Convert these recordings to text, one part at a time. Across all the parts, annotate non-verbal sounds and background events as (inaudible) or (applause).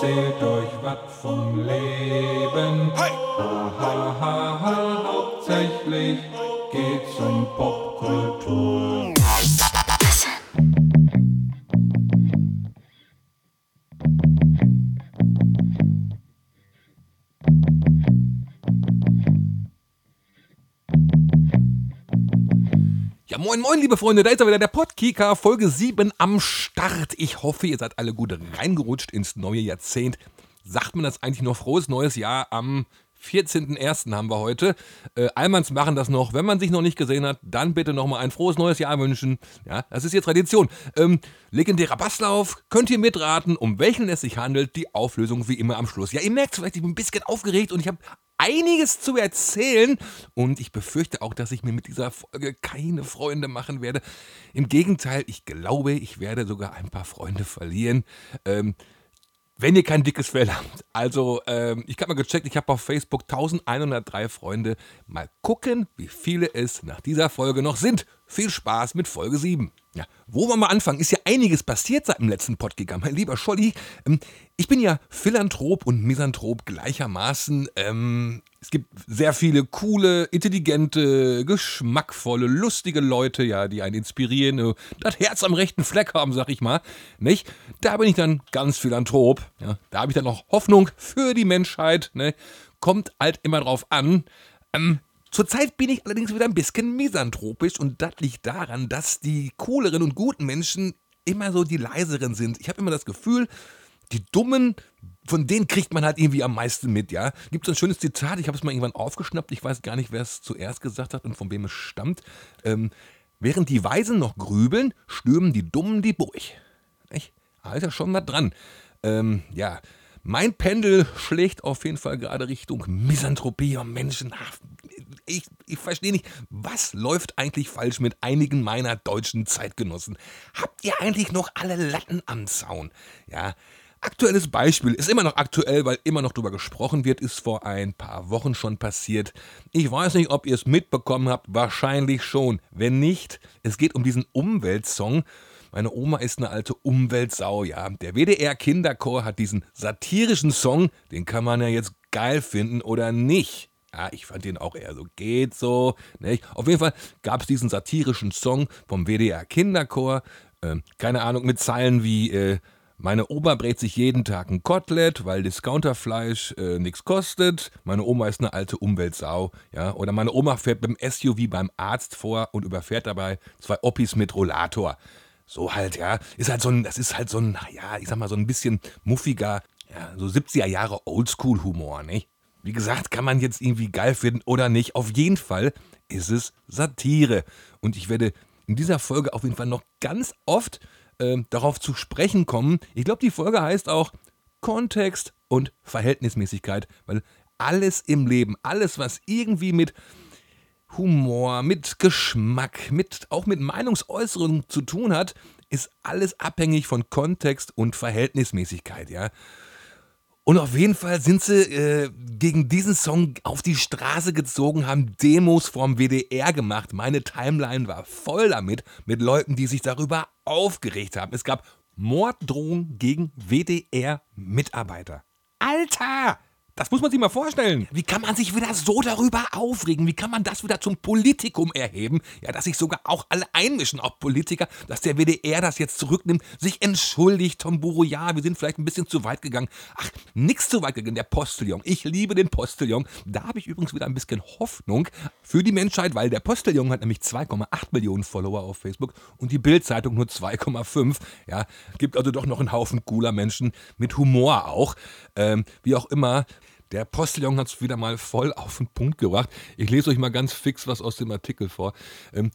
erzählt euch was vom Leben. Ha, ha, ha, ha, moin, liebe Freunde, da ist er wieder der Podkika, Folge 7 am Start. Ich hoffe, ihr seid alle gut reingerutscht ins neue Jahrzehnt. Sagt man das eigentlich noch frohes neues Jahr am 14.01. haben wir heute. Äh, Allmanns machen das noch. Wenn man sich noch nicht gesehen hat, dann bitte nochmal ein frohes neues Jahr wünschen. Ja, das ist jetzt Tradition. Ähm, legendärer Basslauf. Könnt ihr mitraten, um welchen es sich handelt? Die Auflösung wie immer am Schluss. Ja, ihr merkt vielleicht, ich bin ein bisschen aufgeregt und ich habe einiges zu erzählen. Und ich befürchte auch, dass ich mir mit dieser Folge keine Freunde machen werde. Im Gegenteil, ich glaube, ich werde sogar ein paar Freunde verlieren. Ähm, wenn ihr kein dickes Fell habt. Also, ähm, ich habe mal gecheckt, ich habe auf Facebook 1103 Freunde. Mal gucken, wie viele es nach dieser Folge noch sind. Viel Spaß mit Folge 7. Ja, wo wir mal anfangen, ist ja einiges passiert seit dem letzten Podcast. Mein lieber Scholli, ähm, ich bin ja Philanthrop und Misanthrop gleichermaßen. Ähm, es gibt sehr viele coole, intelligente, geschmackvolle, lustige Leute, ja, die einen inspirieren, das Herz am rechten Fleck haben, sag ich mal. Nicht? Da bin ich dann ganz Philanthrop. Ja, da habe ich dann noch Hoffnung für die Menschheit. Ne? Kommt halt immer drauf an. Ähm, Zurzeit bin ich allerdings wieder ein bisschen misanthropisch und das liegt daran, dass die cooleren und guten Menschen immer so die leiseren sind. Ich habe immer das Gefühl, die Dummen, von denen kriegt man halt irgendwie am meisten mit, ja. Gibt es ein schönes Zitat, ich habe es mal irgendwann aufgeschnappt, ich weiß gar nicht, wer es zuerst gesagt hat und von wem es stammt. Ähm, während die Weisen noch grübeln, stürmen die Dummen die Burg. Echt? Da ist ja schon mal dran. Ähm, ja, mein Pendel schlägt auf jeden Fall gerade Richtung Misanthropie und Menschenhaft. Ich, ich verstehe nicht, was läuft eigentlich falsch mit einigen meiner deutschen Zeitgenossen? Habt ihr eigentlich noch alle Latten am Zaun? Ja, Aktuelles Beispiel ist immer noch aktuell, weil immer noch darüber gesprochen wird, ist vor ein paar Wochen schon passiert. Ich weiß nicht, ob ihr es mitbekommen habt, wahrscheinlich schon. Wenn nicht, es geht um diesen Umweltsong. Meine Oma ist eine alte Umweltsau, ja. Der WDR Kinderchor hat diesen satirischen Song, den kann man ja jetzt geil finden oder nicht. Ja, ich fand den auch eher so, geht so. Nicht? Auf jeden Fall gab es diesen satirischen Song vom WDR Kinderchor. Ähm, keine Ahnung, mit Zeilen wie, äh, meine Oma brät sich jeden Tag ein Kotelett, weil Discounterfleisch äh, nichts kostet. Meine Oma ist eine alte Umweltsau. Ja? Oder meine Oma fährt beim SUV beim Arzt vor und überfährt dabei zwei Oppis mit Rollator. So halt, ja. Ist halt so ein, das ist halt so ein, ja, ich sag mal, so ein bisschen muffiger, ja, so 70er Jahre Oldschool-Humor, nicht? Wie gesagt, kann man jetzt irgendwie geil finden oder nicht. Auf jeden Fall ist es Satire. Und ich werde in dieser Folge auf jeden Fall noch ganz oft äh, darauf zu sprechen kommen. Ich glaube, die Folge heißt auch Kontext und Verhältnismäßigkeit, weil alles im Leben, alles, was irgendwie mit Humor, mit Geschmack, mit, auch mit Meinungsäußerung zu tun hat, ist alles abhängig von Kontext und Verhältnismäßigkeit, ja. Und auf jeden Fall sind sie äh, gegen diesen Song auf die Straße gezogen, haben Demos vorm WDR gemacht. Meine Timeline war voll damit, mit Leuten, die sich darüber aufgeregt haben. Es gab Morddrohungen gegen WDR-Mitarbeiter. Alter! Das muss man sich mal vorstellen. Wie kann man sich wieder so darüber aufregen? Wie kann man das wieder zum Politikum erheben? Ja, dass sich sogar auch alle einmischen, auch Politiker, dass der WDR das jetzt zurücknimmt, sich entschuldigt, Tom Buro, ja, wir sind vielleicht ein bisschen zu weit gegangen. Ach, nix zu weit gegangen, der Postillon. Ich liebe den Postillon. Da habe ich übrigens wieder ein bisschen Hoffnung für die Menschheit, weil der Postillon hat nämlich 2,8 Millionen Follower auf Facebook und die Bildzeitung nur 2,5. Ja, gibt also doch noch einen Haufen cooler Menschen mit Humor auch. Ähm, wie auch immer. Der Postillon hat es wieder mal voll auf den Punkt gebracht. Ich lese euch mal ganz fix was aus dem Artikel vor. Ähm,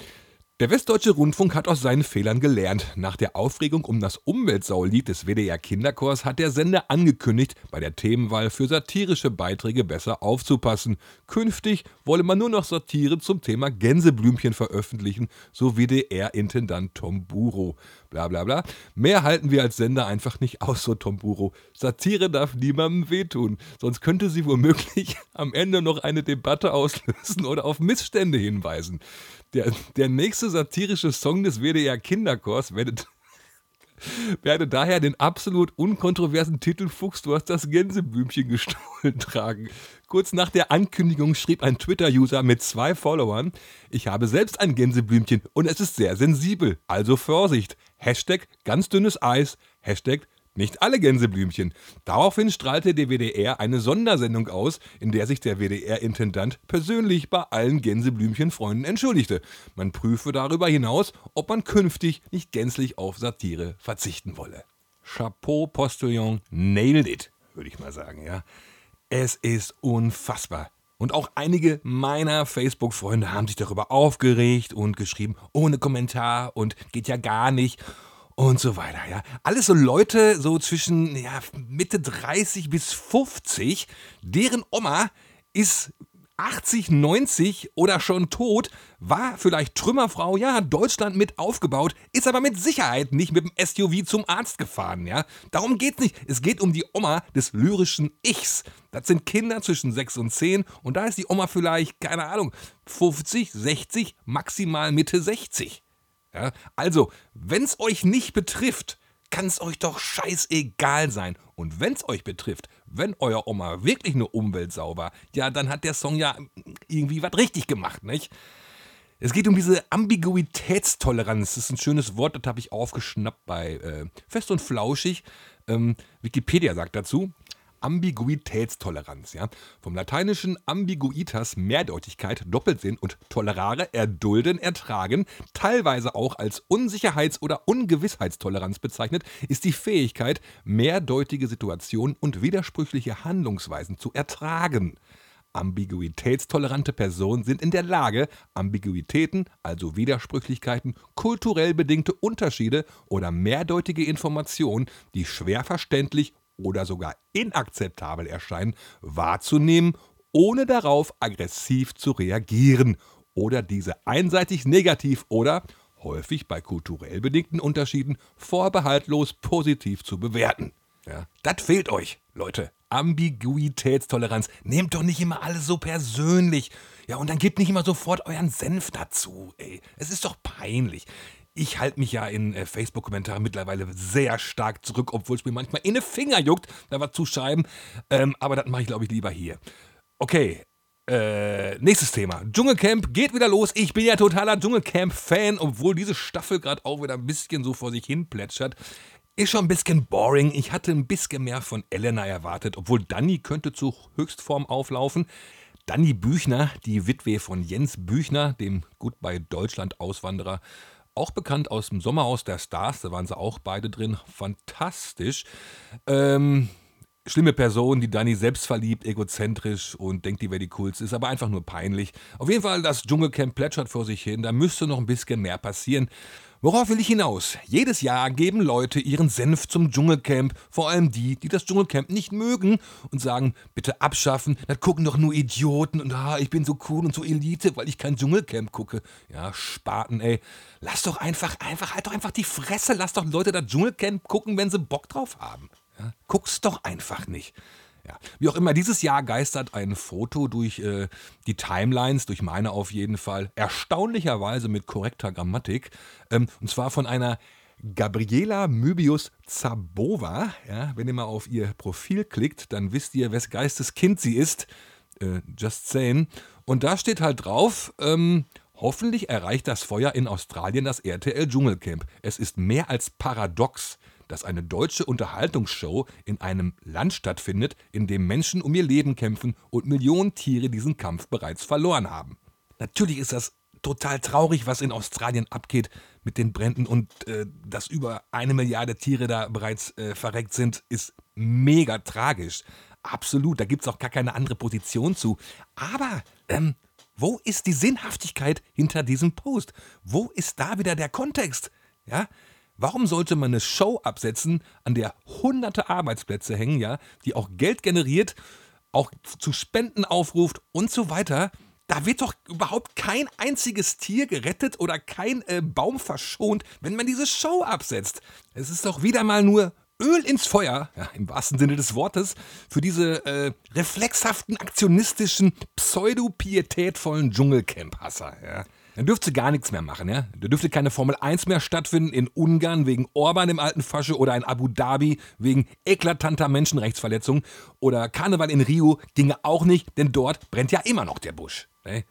der Westdeutsche Rundfunk hat aus seinen Fehlern gelernt. Nach der Aufregung um das Umweltsaulied des WDR Kinderchors hat der Sender angekündigt, bei der Themenwahl für satirische Beiträge besser aufzupassen. Künftig wolle man nur noch Satire zum Thema Gänseblümchen veröffentlichen, so WDR-Intendant Tom Buro. Bla bla bla. Mehr halten wir als Sender einfach nicht aus, so Tom Buro. Satire darf niemandem wehtun, sonst könnte sie womöglich (laughs) am Ende noch eine Debatte auslösen oder auf Missstände hinweisen. Der, der nächste satirische Song des WDR Kinderchors werdet. werde daher den absolut unkontroversen Titel Fuchs, du hast das Gänseblümchen gestohlen (laughs) tragen. Kurz nach der Ankündigung schrieb ein Twitter-User mit zwei Followern, ich habe selbst ein Gänseblümchen und es ist sehr sensibel, also Vorsicht. Hashtag ganz dünnes Eis, Hashtag nicht alle Gänseblümchen. Daraufhin strahlte der WDR eine Sondersendung aus, in der sich der WDR-Intendant persönlich bei allen Gänseblümchen-Freunden entschuldigte. Man prüfe darüber hinaus, ob man künftig nicht gänzlich auf Satire verzichten wolle. Chapeau Postillon nailed it, würde ich mal sagen, ja. Es ist unfassbar. Und auch einige meiner Facebook-Freunde haben sich darüber aufgeregt und geschrieben, ohne Kommentar und geht ja gar nicht und so weiter, ja. Alles so Leute so zwischen ja, Mitte 30 bis 50, deren Oma ist 80, 90 oder schon tot, war vielleicht Trümmerfrau, ja, Deutschland mit aufgebaut, ist aber mit Sicherheit nicht mit dem SUV zum Arzt gefahren, ja. Darum geht's nicht. Es geht um die Oma des lyrischen Ichs. Das sind Kinder zwischen 6 und 10 und da ist die Oma vielleicht, keine Ahnung, 50, 60, maximal Mitte 60. Ja? Also, wenn es euch nicht betrifft, kann es euch doch scheißegal sein. Und wenn es euch betrifft, wenn euer Oma wirklich eine Umwelt sauber, ja, dann hat der Song ja irgendwie was richtig gemacht, nicht? Es geht um diese Ambiguitätstoleranz. Das ist ein schönes Wort, das habe ich aufgeschnappt bei äh, Fest und Flauschig. Ähm, Wikipedia sagt dazu, Ambiguitätstoleranz. Ja? Vom lateinischen ambiguitas Mehrdeutigkeit, Doppelsinn und tolerare erdulden, ertragen, teilweise auch als Unsicherheits- oder Ungewissheitstoleranz bezeichnet, ist die Fähigkeit, mehrdeutige Situationen und widersprüchliche Handlungsweisen zu ertragen. Ambiguitätstolerante Personen sind in der Lage, Ambiguitäten, also Widersprüchlichkeiten, kulturell bedingte Unterschiede oder mehrdeutige Informationen, die schwer verständlich oder sogar inakzeptabel erscheinen, wahrzunehmen, ohne darauf aggressiv zu reagieren oder diese einseitig negativ oder häufig bei kulturell bedingten Unterschieden vorbehaltlos positiv zu bewerten. Ja, das fehlt euch, Leute. Ambiguitätstoleranz. Nehmt doch nicht immer alles so persönlich. Ja, und dann gebt nicht immer sofort euren Senf dazu, ey. Es ist doch peinlich. Ich halte mich ja in äh, Facebook-Kommentaren mittlerweile sehr stark zurück, obwohl es mir manchmal in den Finger juckt, da was zu schreiben. Ähm, aber das mache ich, glaube ich, lieber hier. Okay, äh, nächstes Thema. Dschungelcamp geht wieder los. Ich bin ja totaler Dschungelcamp-Fan, obwohl diese Staffel gerade auch wieder ein bisschen so vor sich hin plätschert. Ist schon ein bisschen boring. Ich hatte ein bisschen mehr von Elena erwartet, obwohl Danny könnte zur Höchstform auflaufen. Danny Büchner, die Witwe von Jens Büchner, dem Goodbye Deutschland Auswanderer, auch bekannt aus dem Sommerhaus der Stars, da waren sie auch beide drin. Fantastisch. Ähm, schlimme Person, die Dani selbst verliebt, egozentrisch und denkt, die wäre die coolste, ist aber einfach nur peinlich. Auf jeden Fall, das Dschungelcamp plätschert vor sich hin, da müsste noch ein bisschen mehr passieren. Worauf will ich hinaus? Jedes Jahr geben Leute ihren Senf zum Dschungelcamp, vor allem die, die das Dschungelcamp nicht mögen und sagen, bitte abschaffen, das gucken doch nur Idioten und ah, ich bin so cool und so Elite, weil ich kein Dschungelcamp gucke. Ja, Spaten, ey. Lass doch einfach, einfach, halt doch einfach die Fresse, lass doch Leute das Dschungelcamp gucken, wenn sie Bock drauf haben. Ja, guck's doch einfach nicht. Ja. Wie auch immer, dieses Jahr geistert ein Foto durch äh, die Timelines, durch meine auf jeden Fall, erstaunlicherweise mit korrekter Grammatik, ähm, und zwar von einer Gabriela Möbius Zabova. Ja, wenn ihr mal auf ihr Profil klickt, dann wisst ihr, wes Geistes Kind sie ist. Äh, just saying. Und da steht halt drauf, ähm, hoffentlich erreicht das Feuer in Australien das RTL Dschungelcamp. Es ist mehr als paradox dass eine deutsche Unterhaltungsshow in einem Land stattfindet, in dem Menschen um ihr Leben kämpfen und Millionen Tiere diesen Kampf bereits verloren haben. Natürlich ist das total traurig, was in Australien abgeht mit den Bränden und äh, dass über eine Milliarde Tiere da bereits äh, verreckt sind, ist mega tragisch. Absolut, da gibt es auch gar keine andere Position zu. Aber ähm, wo ist die Sinnhaftigkeit hinter diesem Post? Wo ist da wieder der Kontext? Ja, Warum sollte man eine Show absetzen, an der hunderte Arbeitsplätze hängen, ja, die auch Geld generiert, auch zu Spenden aufruft und so weiter? Da wird doch überhaupt kein einziges Tier gerettet oder kein äh, Baum verschont, wenn man diese Show absetzt. Es ist doch wieder mal nur Öl ins Feuer, ja, im wahrsten Sinne des Wortes, für diese äh, reflexhaften, aktionistischen, pseudo-pietätvollen Dschungelcamp-Hasser. Ja. Dann dürfte gar nichts mehr machen, ja? Da dürfte keine Formel 1 mehr stattfinden in Ungarn wegen Orban im alten Fasche oder in Abu Dhabi wegen eklatanter Menschenrechtsverletzungen oder Karneval in Rio ginge auch nicht, denn dort brennt ja immer noch der Busch. Ne?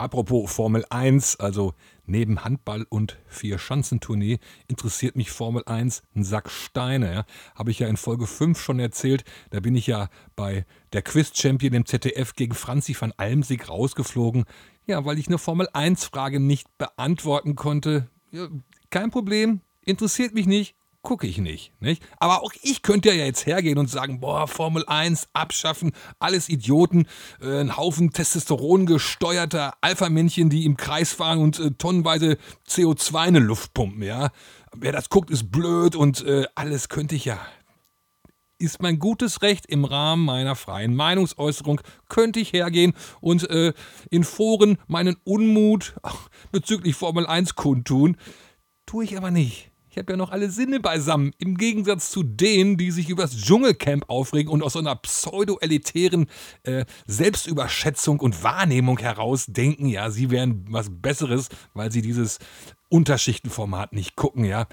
Apropos Formel 1, also neben Handball und Vier-Schanzentournee interessiert mich Formel 1 ein Sack Steine. Ja? Habe ich ja in Folge 5 schon erzählt. Da bin ich ja bei der Quiz-Champion im ZDF gegen Franzi van Almsig rausgeflogen. Ja, weil ich eine Formel 1-Frage nicht beantworten konnte. Ja, kein Problem, interessiert mich nicht, gucke ich nicht, nicht. Aber auch ich könnte ja jetzt hergehen und sagen, boah, Formel 1 abschaffen, alles Idioten, äh, ein Haufen Testosteron gesteuerter Alpha-Männchen, die im Kreis fahren und äh, tonnenweise CO2 in die Luft pumpen, ja. Wer das guckt, ist blöd und äh, alles könnte ich ja. Ist mein gutes Recht im Rahmen meiner freien Meinungsäußerung, könnte ich hergehen und äh, in Foren meinen Unmut ach, (laughs) bezüglich Formel 1 kundtun. Tue ich aber nicht. Ich habe ja noch alle Sinne beisammen. Im Gegensatz zu denen, die sich über das Dschungelcamp aufregen und aus so einer pseudo-elitären äh, Selbstüberschätzung und Wahrnehmung heraus denken, ja, sie wären was Besseres, weil sie dieses Unterschichtenformat nicht gucken, ja.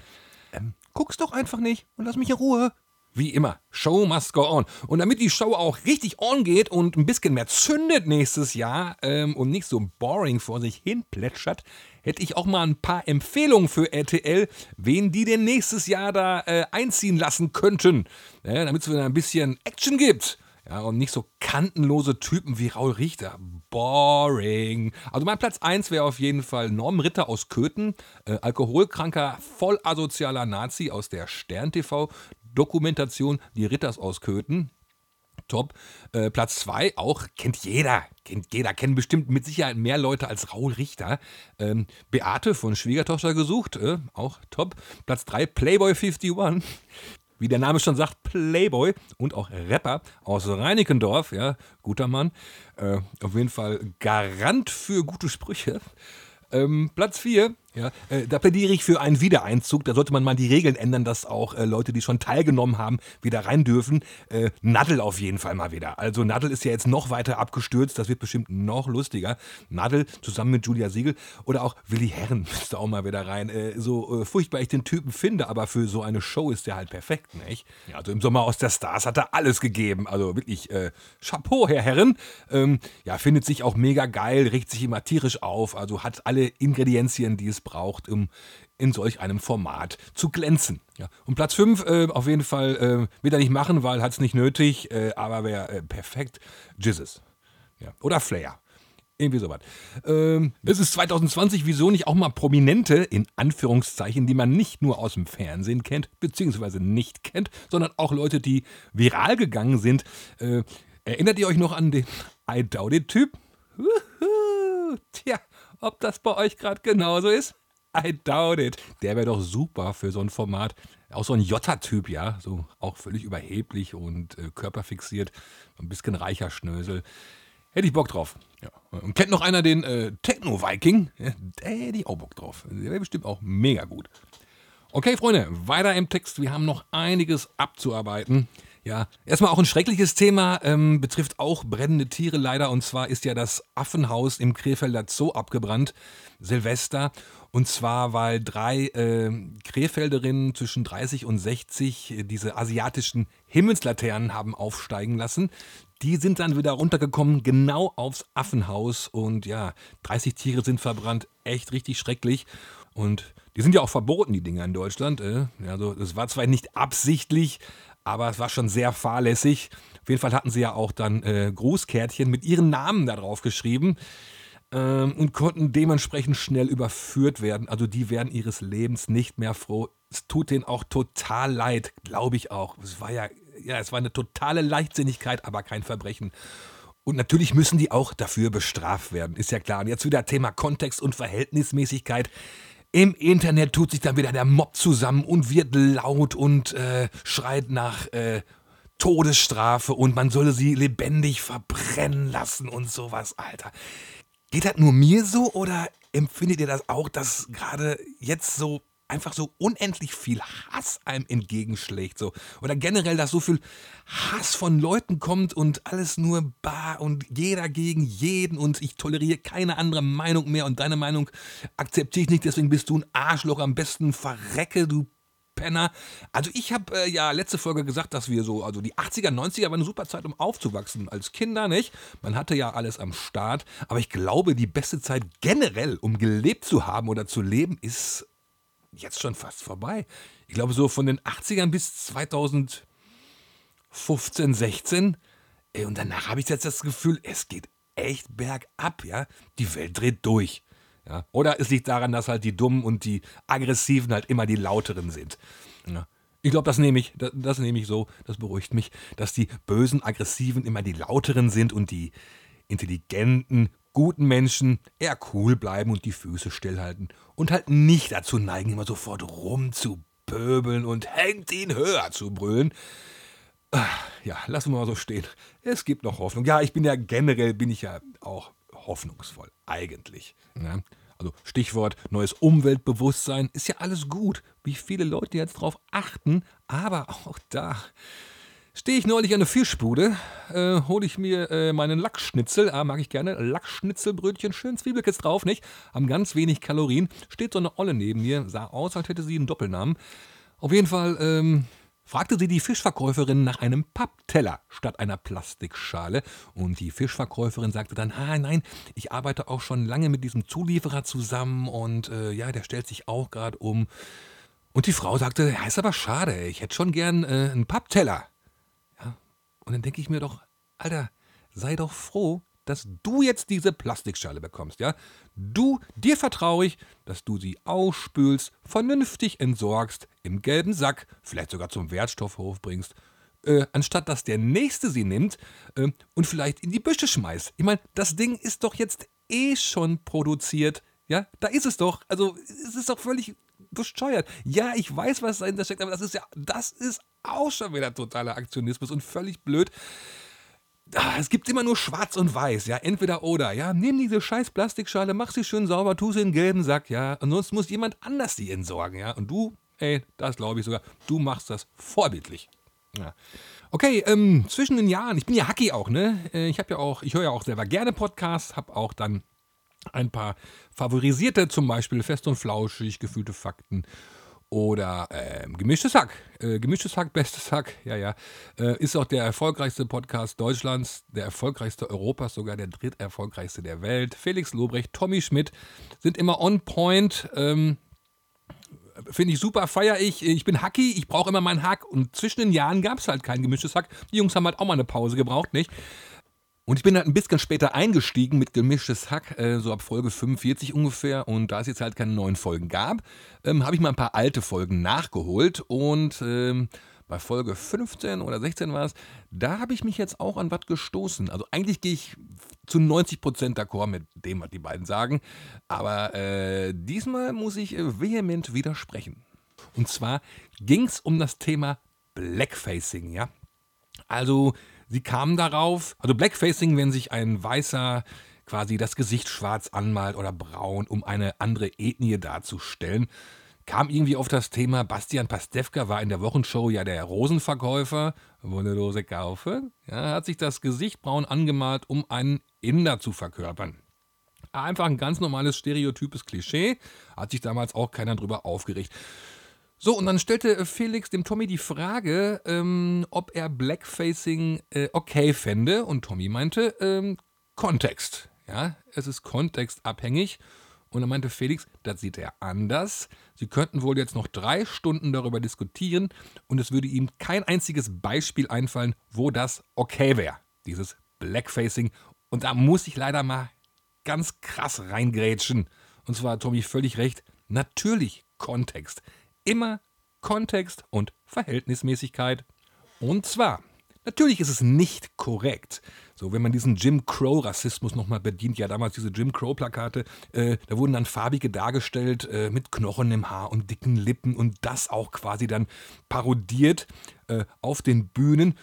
Ähm, guck's doch einfach nicht und lass mich in Ruhe. Wie immer, Show must go on. Und damit die Show auch richtig on geht und ein bisschen mehr zündet nächstes Jahr ähm, und nicht so boring vor sich hin plätschert, hätte ich auch mal ein paar Empfehlungen für RTL, wen die denn nächstes Jahr da äh, einziehen lassen könnten, ja, damit es wieder ein bisschen Action gibt. Ja, und nicht so kantenlose Typen wie Raul Richter. Boring. Also mein Platz 1 wäre auf jeden Fall Norm Ritter aus Köthen, äh, alkoholkranker, voll asozialer Nazi aus der Stern TV. Dokumentation Die Ritters aus Köthen. Top. Äh, Platz 2 auch, kennt jeder, kennt jeder, kennen bestimmt mit Sicherheit mehr Leute als Raul Richter. Ähm, Beate von Schwiegertochter gesucht, äh, auch top. Platz 3 Playboy 51. (laughs) Wie der Name schon sagt, Playboy und auch Rapper aus Reinickendorf, ja, guter Mann. Äh, auf jeden Fall Garant für gute Sprüche. Ähm, Platz 4, ja, äh, da plädiere ich für einen Wiedereinzug. Da sollte man mal die Regeln ändern, dass auch äh, Leute, die schon teilgenommen haben, wieder rein dürfen. Äh, Nadel auf jeden Fall mal wieder. Also Nadel ist ja jetzt noch weiter abgestürzt. Das wird bestimmt noch lustiger. Nadel zusammen mit Julia Siegel oder auch Willi Herren (laughs) müsste auch mal wieder rein. Äh, so äh, furchtbar ich den Typen finde, aber für so eine Show ist der halt perfekt, nicht? Ja, also im Sommer aus der Stars hat er alles gegeben. Also wirklich äh, Chapeau, Herr Herren. Ähm, ja, findet sich auch mega geil, regt sich immer tierisch auf. Also hat alle Ingredienzien, die es braucht, um in solch einem Format zu glänzen. Ja. Und Platz 5 äh, auf jeden Fall äh, wird er nicht machen, weil hat es nicht nötig, äh, aber wäre äh, perfekt. Jizzes. Ja. Oder Flair. Irgendwie sowas. Ähm, es ist 2020, wieso nicht auch mal Prominente, in Anführungszeichen, die man nicht nur aus dem Fernsehen kennt, beziehungsweise nicht kennt, sondern auch Leute, die viral gegangen sind. Äh, erinnert ihr euch noch an den I Doubt It-Typ? Tja, ob das bei euch gerade genauso ist? I doubt it. Der wäre doch super für so ein Format. Auch so ein Jotta-Typ, ja. So auch völlig überheblich und äh, körperfixiert. Ein bisschen reicher Schnösel. Hätte ich Bock drauf. Ja. Und kennt noch einer den äh, Techno-Viking? Ja, da hätte ich auch Bock drauf. Der wäre bestimmt auch mega gut. Okay, Freunde, weiter im Text. Wir haben noch einiges abzuarbeiten. Ja, erstmal auch ein schreckliches Thema, ähm, betrifft auch brennende Tiere leider. Und zwar ist ja das Affenhaus im Krefelder Zoo abgebrannt, Silvester. Und zwar, weil drei äh, Krefelderinnen zwischen 30 und 60 äh, diese asiatischen Himmelslaternen haben aufsteigen lassen. Die sind dann wieder runtergekommen, genau aufs Affenhaus. Und ja, 30 Tiere sind verbrannt. Echt richtig schrecklich. Und die sind ja auch verboten, die Dinger in Deutschland. Äh. Also, es war zwar nicht absichtlich, aber es war schon sehr fahrlässig. Auf jeden Fall hatten sie ja auch dann äh, Grußkärtchen mit ihren Namen da drauf geschrieben ähm, und konnten dementsprechend schnell überführt werden. Also die werden ihres Lebens nicht mehr froh. Es tut denen auch total leid, glaube ich auch. Es war ja, ja, es war eine totale Leichtsinnigkeit, aber kein Verbrechen. Und natürlich müssen die auch dafür bestraft werden, ist ja klar. Und jetzt wieder Thema Kontext und Verhältnismäßigkeit. Im Internet tut sich dann wieder der Mob zusammen und wird laut und äh, schreit nach äh, Todesstrafe und man solle sie lebendig verbrennen lassen und sowas, Alter. Geht das nur mir so oder empfindet ihr das auch, dass gerade jetzt so einfach so unendlich viel Hass einem entgegenschlägt. So. Oder generell, dass so viel Hass von Leuten kommt und alles nur bar und jeder gegen jeden und ich toleriere keine andere Meinung mehr und deine Meinung akzeptiere ich nicht, deswegen bist du ein Arschloch, am besten verrecke, du Penner. Also ich habe äh, ja letzte Folge gesagt, dass wir so, also die 80er, 90er war eine super Zeit, um aufzuwachsen als Kinder, nicht? Man hatte ja alles am Start, aber ich glaube, die beste Zeit generell, um gelebt zu haben oder zu leben, ist jetzt schon fast vorbei. Ich glaube, so von den 80ern bis 2015, 16. Ey, und danach habe ich jetzt das Gefühl, es geht echt bergab, ja. Die Welt dreht durch. Ja? Oder es liegt daran, dass halt die Dummen und die Aggressiven halt immer die Lauteren sind. Ja. Ich glaube, das nehme ich, das, das nehme ich so, das beruhigt mich, dass die bösen, aggressiven immer die Lauteren sind und die intelligenten, guten Menschen eher cool bleiben und die Füße stillhalten und halt nicht dazu neigen, immer sofort rumzupöbeln und hängt ihn höher zu brüllen. Ah, ja, lassen wir mal so stehen. Es gibt noch Hoffnung. Ja, ich bin ja generell, bin ich ja auch hoffnungsvoll, eigentlich. Ja? Also Stichwort neues Umweltbewusstsein, ist ja alles gut, wie viele Leute jetzt drauf achten, aber auch da stehe ich neulich an der Fischbude, äh, hole ich mir äh, meinen Lachsschnitzel, ah, mag ich gerne, Lachsschnitzelbrötchen, schön Zwiebelkitz drauf, nicht? Haben ganz wenig Kalorien, steht so eine Olle neben mir, sah aus, als hätte sie einen Doppelnamen. Auf jeden Fall, ähm, fragte sie die Fischverkäuferin nach einem Pappteller statt einer Plastikschale. Und die Fischverkäuferin sagte dann, ah nein, ich arbeite auch schon lange mit diesem Zulieferer zusammen und äh, ja, der stellt sich auch gerade um. Und die Frau sagte, ja, ist aber schade, ich hätte schon gern äh, einen Pappteller. Und dann denke ich mir doch, Alter, sei doch froh, dass du jetzt diese Plastikschale bekommst, ja? Du, dir vertraue ich, dass du sie ausspülst, vernünftig entsorgst, im gelben Sack, vielleicht sogar zum Wertstoffhof bringst, äh, anstatt dass der Nächste sie nimmt äh, und vielleicht in die Büsche schmeißt. Ich meine, das Ding ist doch jetzt eh schon produziert, ja? Da ist es doch. Also, es ist doch völlig bescheuert. Ja, ich weiß, was dahinter steckt, aber das ist ja, das ist auch schon wieder totaler Aktionismus und völlig blöd. Ah, es gibt immer nur schwarz und weiß, ja, entweder oder, ja. Nimm diese scheiß Plastikschale, mach sie schön sauber, tu sie in den gelben Sack, ja. Ansonsten muss jemand anders die entsorgen, ja. Und du, ey, das glaube ich sogar, du machst das vorbildlich. Ja. Okay, ähm, zwischen den Jahren, ich bin ja Hacky auch, ne? Äh, ich habe ja auch, ich höre ja auch selber gerne Podcasts, habe auch dann ein paar favorisierte, zum Beispiel Fest und Flauschig, gefühlte Fakten oder äh, Gemischtes Hack. Äh, Gemischtes Hack, bestes Hack, ja, ja. Äh, ist auch der erfolgreichste Podcast Deutschlands, der erfolgreichste Europas, sogar der dritterfolgreichste der Welt. Felix Lobrecht, Tommy Schmidt sind immer on point. Ähm, Finde ich super, feiere ich. Ich bin Hacky, ich brauche immer meinen Hack. Und zwischen den Jahren gab es halt kein gemischtes Hack. Die Jungs haben halt auch mal eine Pause gebraucht, nicht? Und ich bin halt ein bisschen später eingestiegen mit gemischtes Hack, äh, so ab Folge 45 ungefähr. Und da es jetzt halt keine neuen Folgen gab, ähm, habe ich mal ein paar alte Folgen nachgeholt. Und ähm, bei Folge 15 oder 16 war es, da habe ich mich jetzt auch an was gestoßen. Also eigentlich gehe ich zu 90% d'accord mit dem, was die beiden sagen. Aber äh, diesmal muss ich äh, vehement widersprechen. Und zwar ging es um das Thema Blackfacing, ja. Also Sie kamen darauf, also Blackfacing, wenn sich ein Weißer quasi das Gesicht schwarz anmalt oder braun, um eine andere Ethnie darzustellen, kam irgendwie auf das Thema, Bastian Pastewka war in der Wochenshow ja der Rosenverkäufer, Wunderlose Kaufe, ja, hat sich das Gesicht braun angemalt, um einen Inder zu verkörpern. Einfach ein ganz normales stereotypes Klischee, hat sich damals auch keiner drüber aufgeregt. So, und dann stellte äh, Felix dem Tommy die Frage, ähm, ob er Blackfacing äh, okay fände. Und Tommy meinte, ähm, Kontext. Ja, es ist kontextabhängig. Und dann meinte Felix, das sieht er anders. Sie könnten wohl jetzt noch drei Stunden darüber diskutieren und es würde ihm kein einziges Beispiel einfallen, wo das okay wäre. Dieses Blackfacing. Und da muss ich leider mal ganz krass reingrätschen. Und zwar hat Tommy völlig recht. Natürlich Kontext immer Kontext und Verhältnismäßigkeit. Und zwar, natürlich ist es nicht korrekt. So, wenn man diesen Jim Crow-Rassismus nochmal bedient, ja, damals diese Jim Crow-Plakate, äh, da wurden dann Farbige dargestellt äh, mit Knochen im Haar und dicken Lippen und das auch quasi dann parodiert äh, auf den Bühnen,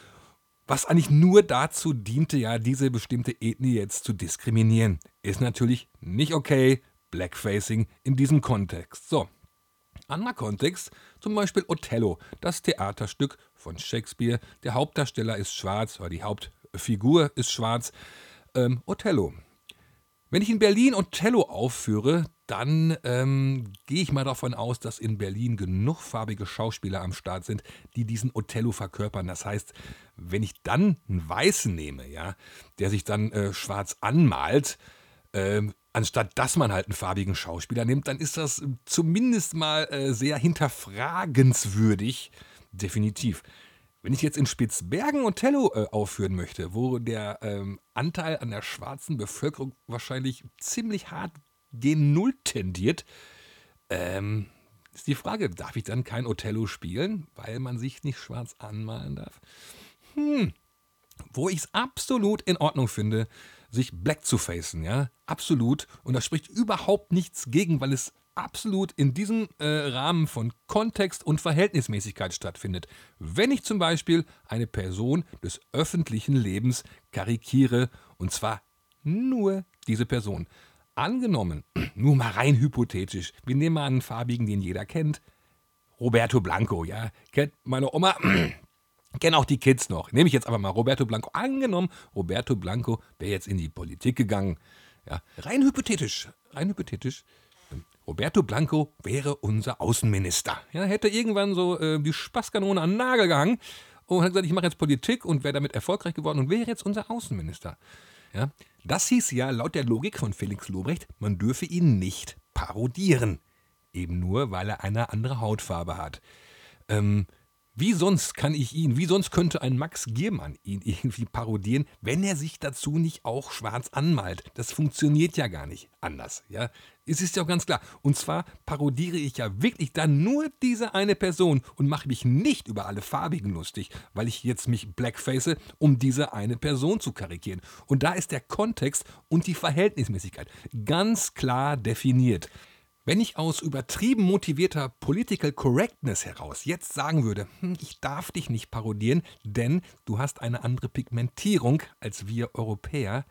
was eigentlich nur dazu diente, ja, diese bestimmte Ethnie jetzt zu diskriminieren. Ist natürlich nicht okay, Blackfacing in diesem Kontext. So, Anderer Kontext, zum Beispiel Othello, das Theaterstück von Shakespeare. Der Hauptdarsteller ist schwarz, oder die Hauptfigur ist schwarz. Ähm, Othello. Wenn ich in Berlin Othello aufführe, dann ähm, gehe ich mal davon aus, dass in Berlin genug farbige Schauspieler am Start sind, die diesen Othello verkörpern. Das heißt, wenn ich dann einen Weißen nehme, ja, der sich dann äh, schwarz anmalt, äh, anstatt dass man halt einen farbigen Schauspieler nimmt, dann ist das zumindest mal äh, sehr hinterfragenswürdig. Definitiv. Wenn ich jetzt in Spitzbergen Othello äh, aufführen möchte, wo der ähm, Anteil an der schwarzen Bevölkerung wahrscheinlich ziemlich hart gen Null tendiert, ähm, ist die Frage, darf ich dann kein Othello spielen, weil man sich nicht schwarz anmalen darf? Hm. Wo ich es absolut in Ordnung finde, sich black zu facen, ja, absolut. Und da spricht überhaupt nichts gegen, weil es absolut in diesem äh, Rahmen von Kontext und Verhältnismäßigkeit stattfindet. Wenn ich zum Beispiel eine Person des öffentlichen Lebens karikiere, und zwar nur diese Person. Angenommen, (clears throat) nur mal rein hypothetisch, wir nehmen mal einen farbigen, den jeder kennt, Roberto Blanco, ja, kennt meine Oma, (clears throat) kennen auch die Kids noch. Nehme ich jetzt aber mal Roberto Blanco. Angenommen, Roberto Blanco wäre jetzt in die Politik gegangen. Ja, rein hypothetisch, rein hypothetisch. Roberto Blanco wäre unser Außenminister. Ja, hätte irgendwann so äh, die Spaßkanone an den Nagel gehangen und hat gesagt, ich mache jetzt Politik und wäre damit erfolgreich geworden und wäre jetzt unser Außenminister. Ja, das hieß ja laut der Logik von Felix Lobrecht, man dürfe ihn nicht parodieren. Eben nur, weil er eine andere Hautfarbe hat. Ähm, wie sonst kann ich ihn, wie sonst könnte ein Max Giermann ihn (laughs) irgendwie parodieren, wenn er sich dazu nicht auch schwarz anmalt? Das funktioniert ja gar nicht anders, ja? Es ist ja auch ganz klar. Und zwar parodiere ich ja wirklich dann nur diese eine Person und mache mich nicht über alle Farbigen lustig, weil ich jetzt mich blackface, um diese eine Person zu karikieren. Und da ist der Kontext und die Verhältnismäßigkeit ganz klar definiert. Wenn ich aus übertrieben motivierter Political Correctness heraus jetzt sagen würde, hm, ich darf dich nicht parodieren, denn du hast eine andere Pigmentierung als wir Europäer,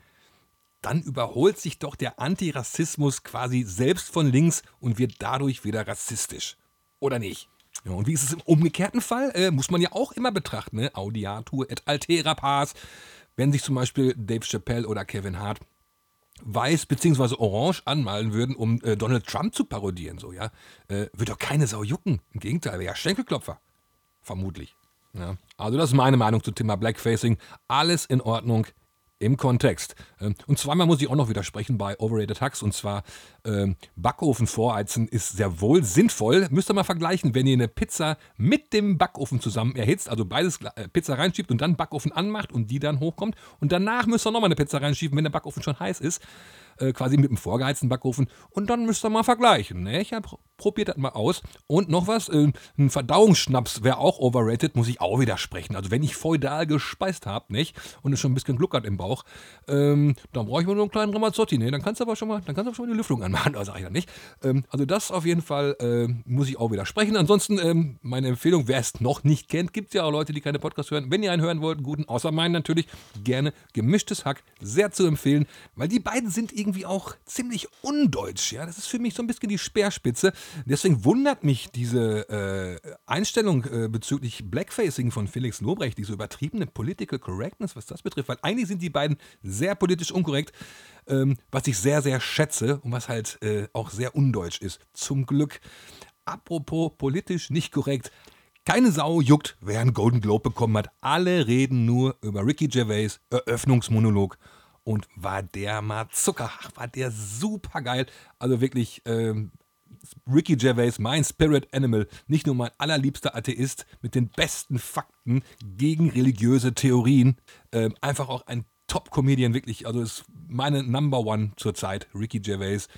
dann überholt sich doch der Antirassismus quasi selbst von links und wird dadurch wieder rassistisch. Oder nicht? Ja, und wie ist es im umgekehrten Fall? Äh, muss man ja auch immer betrachten, ne? Audiatur et altera pars. Wenn sich zum Beispiel Dave Chappelle oder Kevin Hart weiß bzw. orange anmalen würden, um äh, Donald Trump zu parodieren, so, ja, äh, würde doch keine Sau jucken. Im Gegenteil, wäre ja Schenkelklopfer. Vermutlich. Ja. Also, das ist meine Meinung zum Thema Blackfacing. Alles in Ordnung im Kontext. Ähm, und zweimal muss ich auch noch widersprechen bei Overrated Hacks. Und zwar ähm, Backofen vorheizen ist sehr wohl sinnvoll. Müsst ihr mal vergleichen, wenn ihr eine Pizza mit dem Backofen zusammen erhitzt, also beides äh, Pizza reinschiebt und dann Backofen anmacht und die dann hochkommt. Und danach müsst ihr nochmal eine Pizza reinschieben, wenn der Backofen schon heiß ist. Äh, quasi mit dem vorgeheizten Backofen. Und dann müsst ihr mal vergleichen. Ne? Ich hab, probiert das mal aus. Und noch was, äh, ein Verdauungsschnaps wäre auch overrated, muss ich auch widersprechen. Also wenn ich feudal gespeist habe, nicht? Und es schon ein bisschen gluckert im Bauch, ähm, dann brauche ich mal nur einen kleinen Ramazzotti, ne? Dann kannst du aber schon mal, dann kannst du schon mal die Lüftung anmachen, (laughs) also sag ich dann nicht. Ähm, also das auf jeden Fall äh, muss ich auch widersprechen. Ansonsten ähm, meine Empfehlung, wer es noch nicht kennt, gibt es ja auch Leute, die keine Podcasts hören. Wenn ihr einen hören wollt, guten, außer meinen natürlich, gerne gemischtes Hack, sehr zu empfehlen, weil die beiden sind irgendwie auch ziemlich undeutsch, ja. Das ist für mich so ein bisschen die Speerspitze. Deswegen wundert mich diese äh, Einstellung äh, bezüglich Blackfacing von Felix Lobrecht, diese übertriebene Political Correctness, was das betrifft, weil eigentlich sind die beiden sehr politisch unkorrekt, ähm, was ich sehr, sehr schätze und was halt äh, auch sehr undeutsch ist. Zum Glück. Apropos politisch nicht korrekt. Keine Sau juckt, wer einen Golden Globe bekommen hat. Alle reden nur über Ricky Gervais Eröffnungsmonolog. Und war der mal Zucker, war der super geil. Also wirklich, ähm, Ricky Gervais, mein Spirit Animal, nicht nur mein allerliebster Atheist mit den besten Fakten gegen religiöse Theorien, ähm, einfach auch ein Top-Comedian, wirklich, also ist meine Number One zurzeit, Ricky Gervais.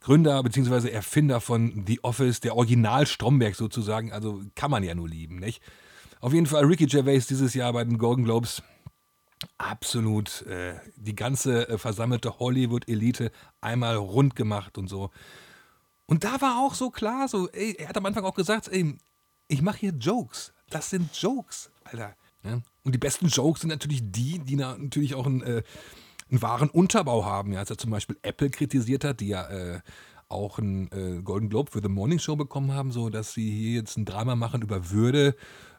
Gründer bzw. Erfinder von The Office, der Original Stromberg sozusagen, also kann man ja nur lieben, nicht? Auf jeden Fall Ricky Gervais dieses Jahr bei den Golden Globes. Absolut äh, die ganze äh, versammelte Hollywood-Elite einmal rund gemacht und so. Und da war auch so klar, so, ey, er hat am Anfang auch gesagt, ey, ich mache hier Jokes. Das sind Jokes, Alter. Ja? Und die besten Jokes sind natürlich die, die natürlich auch einen, äh, einen wahren Unterbau haben. Ja? Als er zum Beispiel Apple kritisiert hat, die ja äh, auch einen äh, Golden Globe für The Morning Show bekommen haben, so dass sie hier jetzt ein Drama machen über Würde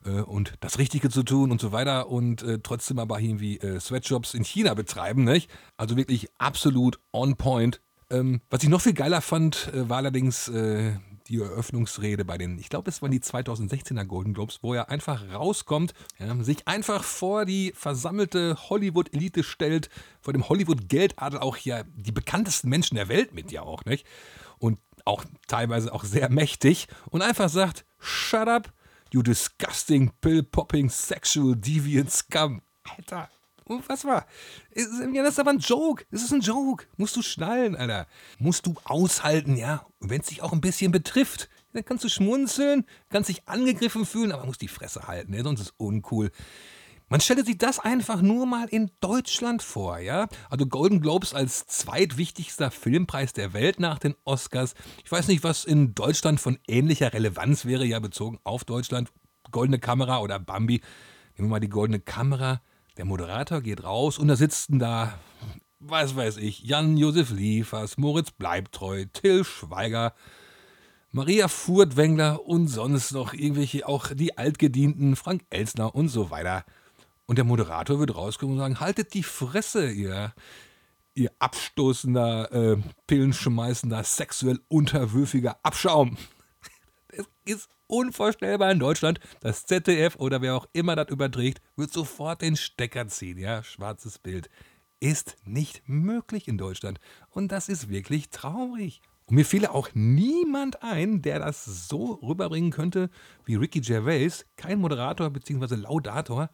äh, und das Richtige zu tun und so weiter und äh, trotzdem aber irgendwie äh, Sweatshops in China betreiben, nicht? Also wirklich absolut on point. Ähm, was ich noch viel geiler fand, äh, war allerdings äh, die Eröffnungsrede bei den, ich glaube, es waren die 2016er Golden Globes, wo er einfach rauskommt, ja, sich einfach vor die versammelte Hollywood-Elite stellt, vor dem Hollywood-Geldadel auch ja die bekanntesten Menschen der Welt mit ja auch, nicht? Und auch teilweise auch sehr mächtig und einfach sagt, shut up, you disgusting pill-popping sexual deviant scum. Alter, unfassbar. Ja, das ist aber ein Joke. Das ist ein Joke. Musst du schnallen, Alter. Musst du aushalten, ja. Und wenn es dich auch ein bisschen betrifft, dann kannst du schmunzeln, kannst dich angegriffen fühlen, aber musst die Fresse halten, ja? sonst ist es uncool. Man stelle sich das einfach nur mal in Deutschland vor, ja? Also Golden Globes als zweitwichtigster Filmpreis der Welt nach den Oscars. Ich weiß nicht, was in Deutschland von ähnlicher Relevanz wäre, ja, bezogen auf Deutschland. Goldene Kamera oder Bambi. Nehmen wir mal die Goldene Kamera. Der Moderator geht raus und da sitzen da, was weiß ich, Jan-Josef Liefers, Moritz Bleibtreu, Till Schweiger, Maria Furtwängler und sonst noch irgendwelche, auch die Altgedienten, Frank Elsner und so weiter. Und der Moderator wird rauskommen und sagen, haltet die Fresse, ihr, ihr abstoßender, äh, pillenschmeißender, sexuell unterwürfiger Abschaum. (laughs) Es ist unvorstellbar in Deutschland. Das ZDF oder wer auch immer das überträgt, wird sofort den Stecker ziehen. Ja, schwarzes Bild. Ist nicht möglich in Deutschland. Und das ist wirklich traurig. Und mir fiele auch niemand ein, der das so rüberbringen könnte wie Ricky Gervais, kein Moderator bzw. Laudator.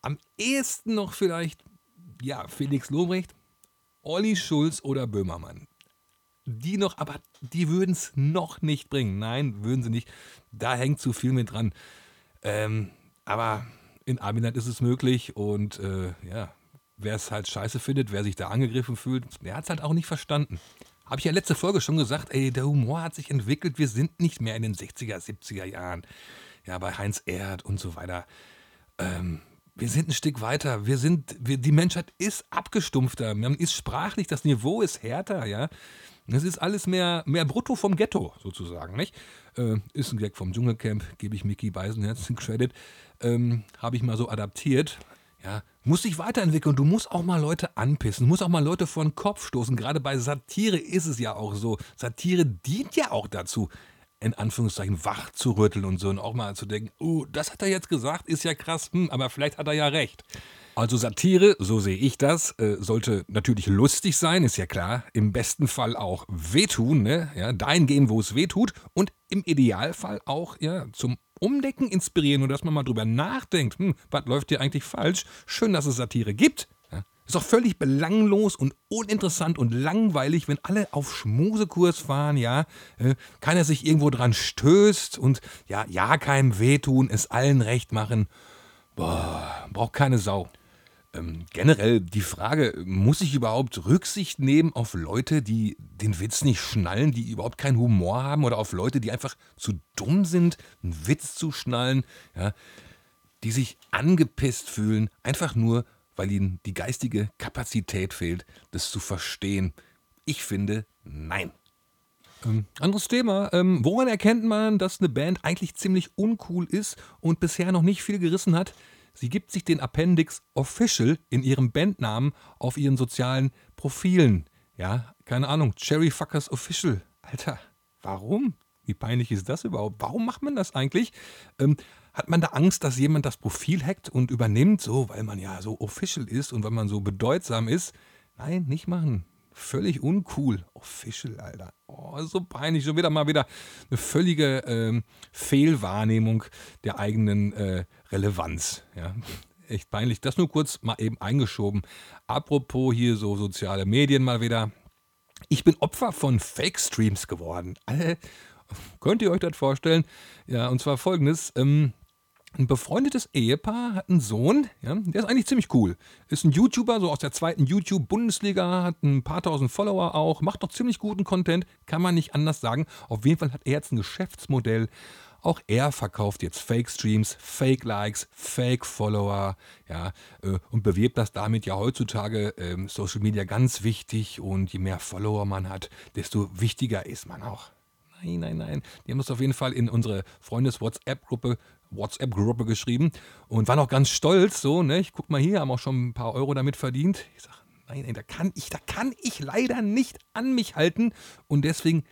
Am ehesten noch vielleicht, ja, Felix Lobrecht, Olli Schulz oder Böhmermann die noch, aber die würden es noch nicht bringen. Nein, würden sie nicht. Da hängt zu viel mit dran. Ähm, aber in Aminat ist es möglich und äh, ja, wer es halt scheiße findet, wer sich da angegriffen fühlt, der hat es halt auch nicht verstanden. Habe ich ja letzte Folge schon gesagt, ey, der Humor hat sich entwickelt, wir sind nicht mehr in den 60er, 70er Jahren. Ja, bei Heinz Erd und so weiter. Ähm, wir sind ein Stück weiter. Wir sind, wir, die Menschheit ist abgestumpfter. Man ist sprachlich, das Niveau ist härter, ja. Es ist alles mehr, mehr Brutto vom Ghetto, sozusagen, nicht? Äh, ist ein Gag vom Dschungelcamp, gebe ich Mickey Beisenherz den Credit. Ähm, Habe ich mal so adaptiert. Ja, muss sich weiterentwickeln. Du musst auch mal Leute anpissen, du musst auch mal Leute vor den Kopf stoßen. Gerade bei Satire ist es ja auch so. Satire dient ja auch dazu, in Anführungszeichen wach zu rütteln und so und auch mal zu denken, oh, das hat er jetzt gesagt, ist ja krass, hm, aber vielleicht hat er ja recht. Also Satire, so sehe ich das, äh, sollte natürlich lustig sein, ist ja klar. Im besten Fall auch wehtun, ne? Ja, dahin gehen, wo es wehtut. Und im Idealfall auch ja, zum Umdecken inspirieren und dass man mal drüber nachdenkt, hm, was läuft hier eigentlich falsch? Schön, dass es Satire gibt. Ist doch völlig belanglos und uninteressant und langweilig, wenn alle auf Schmusekurs fahren, ja, äh, keiner sich irgendwo dran stößt und ja, ja keinem wehtun, es allen recht machen. Boah, braucht keine Sau. Ähm, generell die Frage, muss ich überhaupt Rücksicht nehmen auf Leute, die den Witz nicht schnallen, die überhaupt keinen Humor haben oder auf Leute, die einfach zu dumm sind, einen Witz zu schnallen, ja, die sich angepisst fühlen, einfach nur, weil ihnen die geistige Kapazität fehlt, das zu verstehen. Ich finde, nein. Ähm, anderes Thema. Ähm, woran erkennt man, dass eine Band eigentlich ziemlich uncool ist und bisher noch nicht viel gerissen hat? Sie gibt sich den Appendix Official in ihrem Bandnamen auf ihren sozialen Profilen. Ja, keine Ahnung, Cherryfuckers Official. Alter, warum? Wie peinlich ist das überhaupt? Warum macht man das eigentlich? Ähm, hat man da Angst, dass jemand das Profil hackt und übernimmt, so, weil man ja so official ist und weil man so bedeutsam ist? Nein, nicht machen. Völlig uncool. Official, Alter. Oh, so peinlich. Schon wieder mal wieder eine völlige ähm, Fehlwahrnehmung der eigenen äh, Relevanz. Ja. Echt peinlich. Das nur kurz mal eben eingeschoben. Apropos hier so soziale Medien mal wieder. Ich bin Opfer von Fake-Streams geworden. Alle, könnt ihr euch das vorstellen? Ja, und zwar folgendes. Ähm, ein befreundetes Ehepaar hat einen Sohn, ja, der ist eigentlich ziemlich cool. Ist ein YouTuber, so aus der zweiten YouTube-Bundesliga, hat ein paar tausend Follower auch, macht doch ziemlich guten Content, kann man nicht anders sagen. Auf jeden Fall hat er jetzt ein Geschäftsmodell Auch er verkauft jetzt Fake-Streams, Fake-Likes, Fake-Follower, ja, äh, und bewirbt das damit ja heutzutage äh, Social Media ganz wichtig und je mehr Follower man hat, desto wichtiger ist man auch. Nein, nein, nein. Die haben das auf jeden Fall in unsere Freundes-WhatsApp-Gruppe WhatsApp-Gruppe geschrieben und waren auch ganz stolz, so, ne? Ich guck mal hier, haben auch schon ein paar Euro damit verdient. Ich sage, nein, nein, da kann ich, da kann ich leider nicht an mich halten und deswegen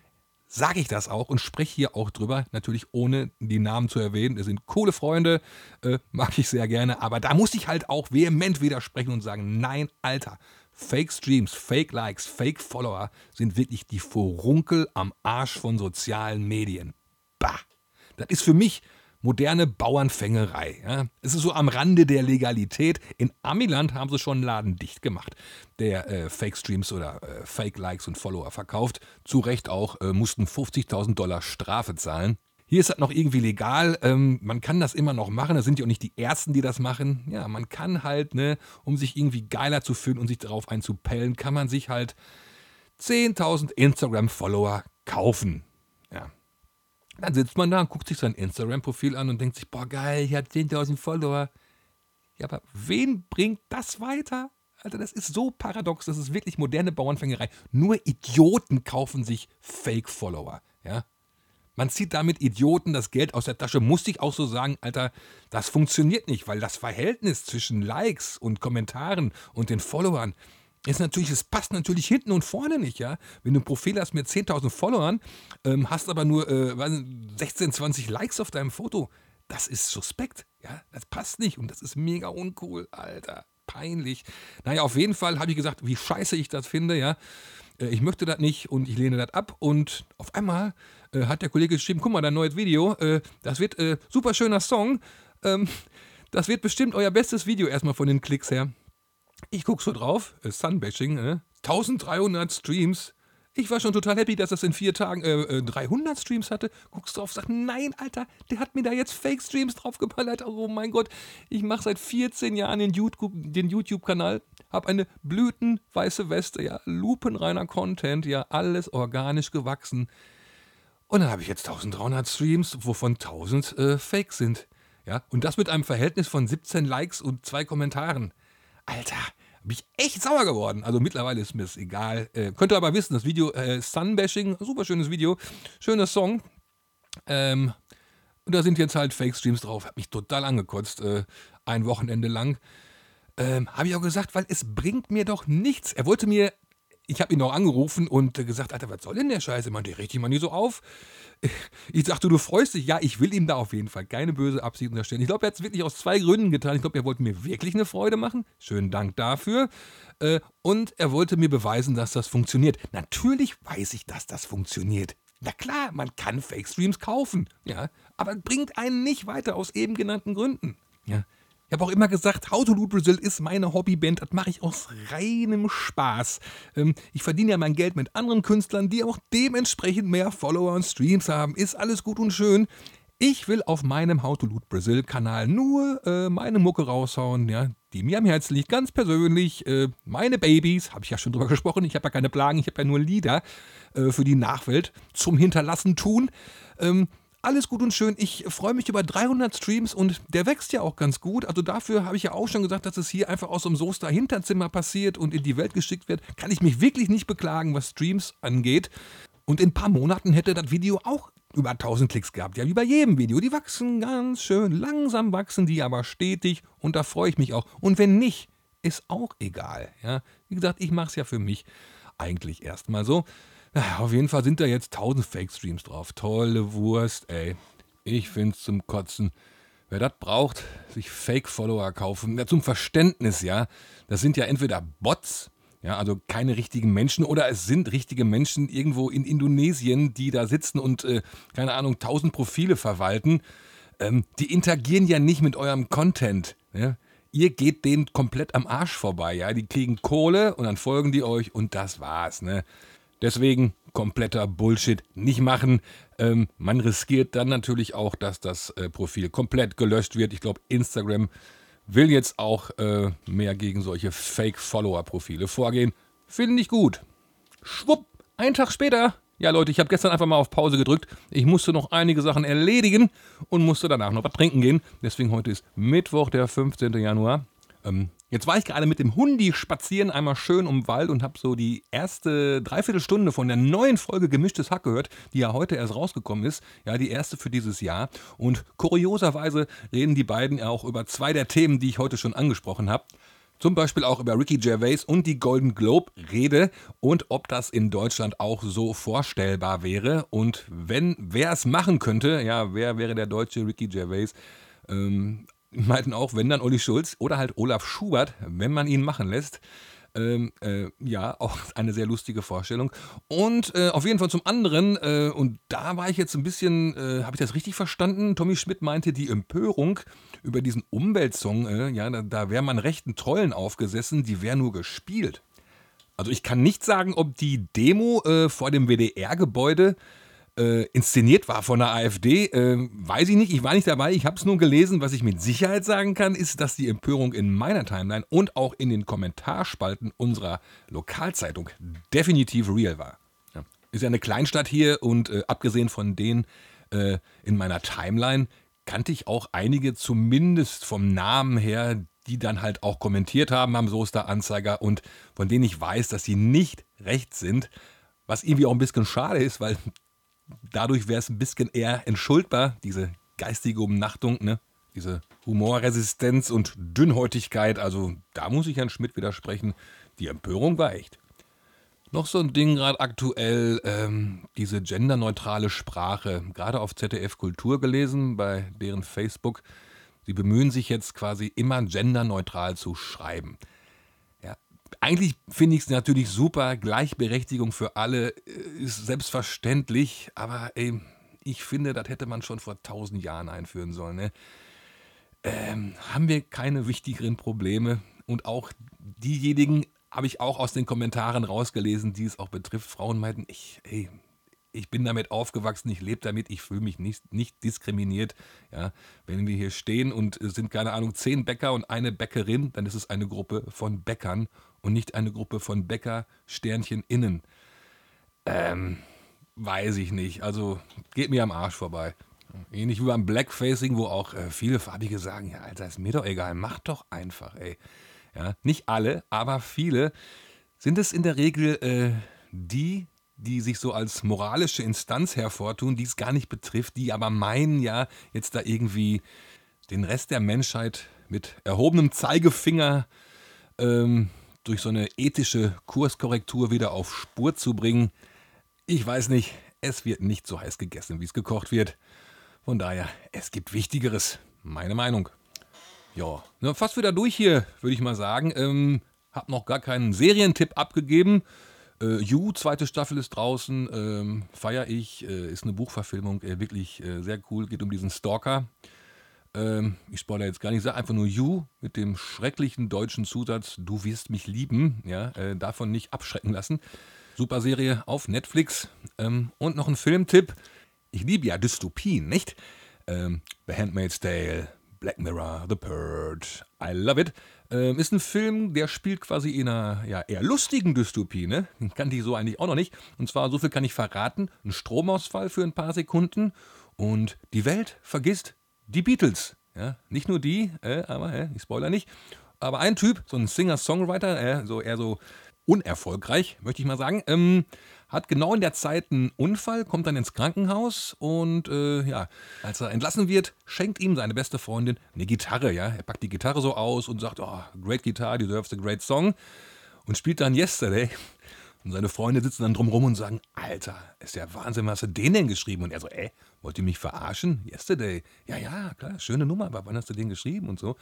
sage ich das auch und spreche hier auch drüber, natürlich ohne die Namen zu erwähnen. Das sind coole Freunde, äh, mag ich sehr gerne, aber da muss ich halt auch vehement widersprechen und sagen, nein, Alter, Fake Streams, Fake Likes, Fake Follower sind wirklich die Furunkel am Arsch von sozialen Medien. Bah! Das ist für mich moderne Bauernfängerei. Ja. Es ist so am Rande der Legalität. In Amiland haben sie schon einen Laden dicht gemacht, der äh, Fake-Streams oder äh, Fake-Likes und Follower verkauft. Zu Recht auch, äh, mussten 50.000 Dollar Strafe zahlen. Hier ist das noch irgendwie legal. Ähm, man kann das immer noch machen. Das sind ja auch nicht die Ersten, die das machen. Ja, man kann halt, ne, um sich irgendwie geiler zu fühlen und sich darauf einzupellen, kann man sich halt 10.000 Instagram-Follower kaufen. Ja, dann sitzt man da und guckt sich sein Instagram-Profil an und denkt sich, boah, geil, ich habe 10.000 Follower. Ja, aber wen bringt das weiter? Alter, das ist so paradox, das ist wirklich moderne Bauernfängerei. Nur Idioten kaufen sich Fake-Follower, ja. Man zieht damit Idioten das Geld aus der Tasche. Muss ich auch so sagen, Alter, das funktioniert nicht, weil das Verhältnis zwischen Likes und Kommentaren und den Followern, ist natürlich, es passt natürlich hinten und vorne nicht, ja. Wenn du ein Profil hast mit 10.000 Followern, ähm, hast aber nur äh, 16, 20 Likes auf deinem Foto, das ist suspekt, ja. Das passt nicht und das ist mega uncool, Alter. Peinlich. Naja, auf jeden Fall habe ich gesagt, wie scheiße ich das finde, ja. Äh, ich möchte das nicht und ich lehne das ab. Und auf einmal äh, hat der Kollege geschrieben: Guck mal, dein neues Video, äh, das wird äh, super schöner Song. Ähm, das wird bestimmt euer bestes Video erstmal von den Klicks her. Ich guck so drauf, äh, Sunbashing, äh, 1300 Streams. Ich war schon total happy, dass das in vier Tagen äh, 300 äh, Streams hatte. Guckst drauf, sag, nein, Alter, der hat mir da jetzt Fake-Streams draufgeballert. Oh mein Gott, ich mache seit 14 Jahren den YouTube-Kanal, hab eine blütenweiße Weste, ja, lupenreiner Content, ja, alles organisch gewachsen. Und dann habe ich jetzt 1300 Streams, wovon 1000 äh, Fake sind. Ja, und das mit einem Verhältnis von 17 Likes und zwei Kommentaren. Alter, bin ich echt sauer geworden. Also mittlerweile ist mir es egal. Äh, könnt ihr aber wissen, das Video äh, Sunbashing, super schönes Video, schöner Song. Ähm, und da sind jetzt halt Fake-Streams drauf. Hat mich total angekotzt, äh, ein Wochenende lang. Ähm, Habe ich auch gesagt, weil es bringt mir doch nichts. Er wollte mir ich habe ihn noch angerufen und gesagt, Alter, was soll denn der Scheiße? Man, der richtig mal nie so auf. Ich dachte, du freust dich. Ja, ich will ihm da auf jeden Fall keine böse Absicht unterstellen. Ich glaube, er hat es wirklich aus zwei Gründen getan. Ich glaube, er wollte mir wirklich eine Freude machen. Schönen Dank dafür. Äh, und er wollte mir beweisen, dass das funktioniert. Natürlich weiß ich, dass das funktioniert. Na klar, man kann Fake-Streams kaufen. Ja, aber bringt einen nicht weiter aus eben genannten Gründen. Ja. Ich habe auch immer gesagt, How to Loot Brazil ist meine Hobbyband. Das mache ich aus reinem Spaß. Ähm, ich verdiene ja mein Geld mit anderen Künstlern, die auch dementsprechend mehr Follower und Streams haben. Ist alles gut und schön. Ich will auf meinem How to Loot Brazil Kanal nur äh, meine Mucke raushauen, ja, die mir am Herzen liegt, ganz persönlich. Äh, meine Babys, habe ich ja schon drüber gesprochen, ich habe ja keine Plagen, ich habe ja nur Lieder äh, für die Nachwelt zum Hinterlassen tun. Ähm, alles gut und schön. Ich freue mich über 300 Streams und der wächst ja auch ganz gut. Also dafür habe ich ja auch schon gesagt, dass es hier einfach aus dem Soester Hinterzimmer passiert und in die Welt geschickt wird. Kann ich mich wirklich nicht beklagen, was Streams angeht. Und in ein paar Monaten hätte das Video auch über 1000 Klicks gehabt. Ja, wie bei jedem Video. Die wachsen ganz schön. Langsam wachsen die aber stetig und da freue ich mich auch. Und wenn nicht, ist auch egal. Ja, wie gesagt, ich mache es ja für mich eigentlich erstmal so. Auf jeden Fall sind da jetzt tausend Fake-Streams drauf. Tolle Wurst, ey. Ich find's zum Kotzen. Wer das braucht, sich Fake-Follower kaufen. Ja, zum Verständnis, ja. Das sind ja entweder Bots, ja, also keine richtigen Menschen, oder es sind richtige Menschen irgendwo in Indonesien, die da sitzen und, äh, keine Ahnung, tausend Profile verwalten. Ähm, die interagieren ja nicht mit eurem Content. Ja? Ihr geht denen komplett am Arsch vorbei, ja. Die kriegen Kohle und dann folgen die euch und das war's, ne. Deswegen kompletter Bullshit nicht machen. Ähm, man riskiert dann natürlich auch, dass das äh, Profil komplett gelöscht wird. Ich glaube, Instagram will jetzt auch äh, mehr gegen solche Fake-Follower-Profile vorgehen. Finde ich gut. Schwupp, einen Tag später Ja, Leute, ich habe gestern einfach mal auf Pause gedrückt. Ich musste noch einige Sachen erledigen und musste danach noch was trinken gehen. Deswegen heute ist Mittwoch, der 15. Januar. Ähm, jetzt war ich gerade mit dem Hundi spazieren, einmal schön um den Wald und habe so die erste Dreiviertelstunde von der neuen Folge Gemischtes Hack gehört, die ja heute erst rausgekommen ist. Ja, die erste für dieses Jahr. Und kurioserweise reden die beiden ja auch über zwei der Themen, die ich heute schon angesprochen habe zum Beispiel auch über Ricky Gervais und die Golden Globe rede und ob das in Deutschland auch so vorstellbar wäre und wenn, wer es machen könnte, ja, wer wäre der deutsche Ricky Gervais? Ähm, meinten auch, wenn dann Olli Schulz oder halt Olaf Schubert, wenn man ihn machen lässt. Ähm, äh, ja, (laughs) auch eine sehr lustige Vorstellung. Und äh, auf jeden Fall zum anderen, äh, und da war ich jetzt ein bisschen, äh, habe ich das richtig verstanden? Tommy Schmidt meinte, die Empörung über diesen Umweltsong, äh, ja, da, da wäre man rechten Trollen aufgesessen, die wäre nur gespielt. Also ich kann nicht sagen, ob die Demo äh, vor dem WDR-Gebäude äh, inszeniert war von der AfD, äh, weiß ich nicht. Ich war nicht dabei. Ich habe es nur gelesen. Was ich mit Sicherheit sagen kann, ist, dass die Empörung in meiner Timeline und auch in den Kommentarspalten unserer Lokalzeitung definitiv real war. Ja. Ist ja eine Kleinstadt hier und äh, abgesehen von denen äh, in meiner Timeline kannte ich auch einige, zumindest vom Namen her, die dann halt auch kommentiert haben am Soester Anzeiger und von denen ich weiß, dass sie nicht recht sind. Was irgendwie auch ein bisschen schade ist, weil dadurch wäre es ein bisschen eher entschuldbar, diese geistige Umnachtung, ne? diese Humorresistenz und Dünnhäutigkeit. Also da muss ich Herrn Schmidt widersprechen. Die Empörung war echt. Noch so ein Ding gerade aktuell, ähm, diese genderneutrale Sprache, gerade auf ZDF Kultur gelesen, bei deren Facebook. Sie bemühen sich jetzt quasi immer genderneutral zu schreiben. Eigentlich finde ich es natürlich super, Gleichberechtigung für alle äh, ist selbstverständlich, aber ey, ich finde, das hätte man schon vor tausend Jahren einführen sollen. Ne? Ähm, haben wir keine wichtigeren Probleme? Und auch diejenigen, habe ich auch aus den Kommentaren rausgelesen, die es auch betrifft. Frauen meinten, ich, ey, ich bin damit aufgewachsen, ich lebe damit, ich fühle mich nicht, nicht diskriminiert. Ja, wenn wir hier stehen und es sind, keine Ahnung, zehn Bäcker und eine Bäckerin, dann ist es eine Gruppe von Bäckern und nicht eine Gruppe von Bäcker, Sternchen innen. Ähm, weiß ich nicht. Also geht mir am Arsch vorbei. Ähnlich wie beim Blackfacing, wo auch äh, viele Farbige sagen, ja, Alter, ist mir doch egal, mach doch einfach, ey ja, nicht alle, aber viele, sind es in der Regel äh, die, die sich so als moralische Instanz hervortun, die es gar nicht betrifft, die aber meinen ja jetzt da irgendwie den Rest der Menschheit mit erhobenem Zeigefinger ähm, durch so eine ethische Kurskorrektur wieder auf Spur zu bringen. Ich weiß nicht, es wird nicht so heiß gegessen, wie es gekocht wird. Von daher, es gibt Wichtigeres, meine Meinung. Ja, ne, fast wieder durch hier, würde ich mal sagen. Ähm, hab noch gar keinen Serientipp abgegeben. Äh, You, zweite Staffel ist draußen, ähm, feier ich, äh, ist eine Buchverfilmung, äh, wirklich äh, sehr cool, geht um diesen Stalker. Ähm, ich spoilere jetzt gar nicht, sag einfach nur You mit dem schrecklichen deutschen Zusatz Du wirst mich lieben, ja, äh, davon nicht abschrecken lassen. Super Serie auf Netflix. Ähm, und noch ein Filmtipp. Ich liebe ja Dystopien, nicht? Ähm, The Handmaid's Tale, Black Mirror, The Purge, I love it. Ähm, ist ein Film, der spielt quasi in einer ja, eher lustigen Dystopie, ne? Kann die so eigentlich auch noch nicht. Und zwar, so viel kann ich verraten: ein Stromausfall für ein paar Sekunden und die Welt vergisst die Beatles. Ja? Nicht nur die, äh, aber äh, ich spoiler nicht. Aber ein Typ, so ein Singer-Songwriter, äh, so eher so unerfolgreich, möchte ich mal sagen, ähm, hat genau in der Zeit einen Unfall, kommt dann ins Krankenhaus und äh, ja, als er entlassen wird, schenkt ihm seine beste Freundin eine Gitarre. Ja, er packt die Gitarre so aus und sagt, oh, great guitar, deserves a great song und spielt dann Yesterday. Und seine Freunde sitzen dann drumrum und sagen, Alter, ist ja Wahnsinn, was hast du den denn geschrieben? Und er so, äh, wollt ihr mich verarschen? Yesterday. Ja, ja, klar, schöne Nummer, aber wann hast du den geschrieben und so?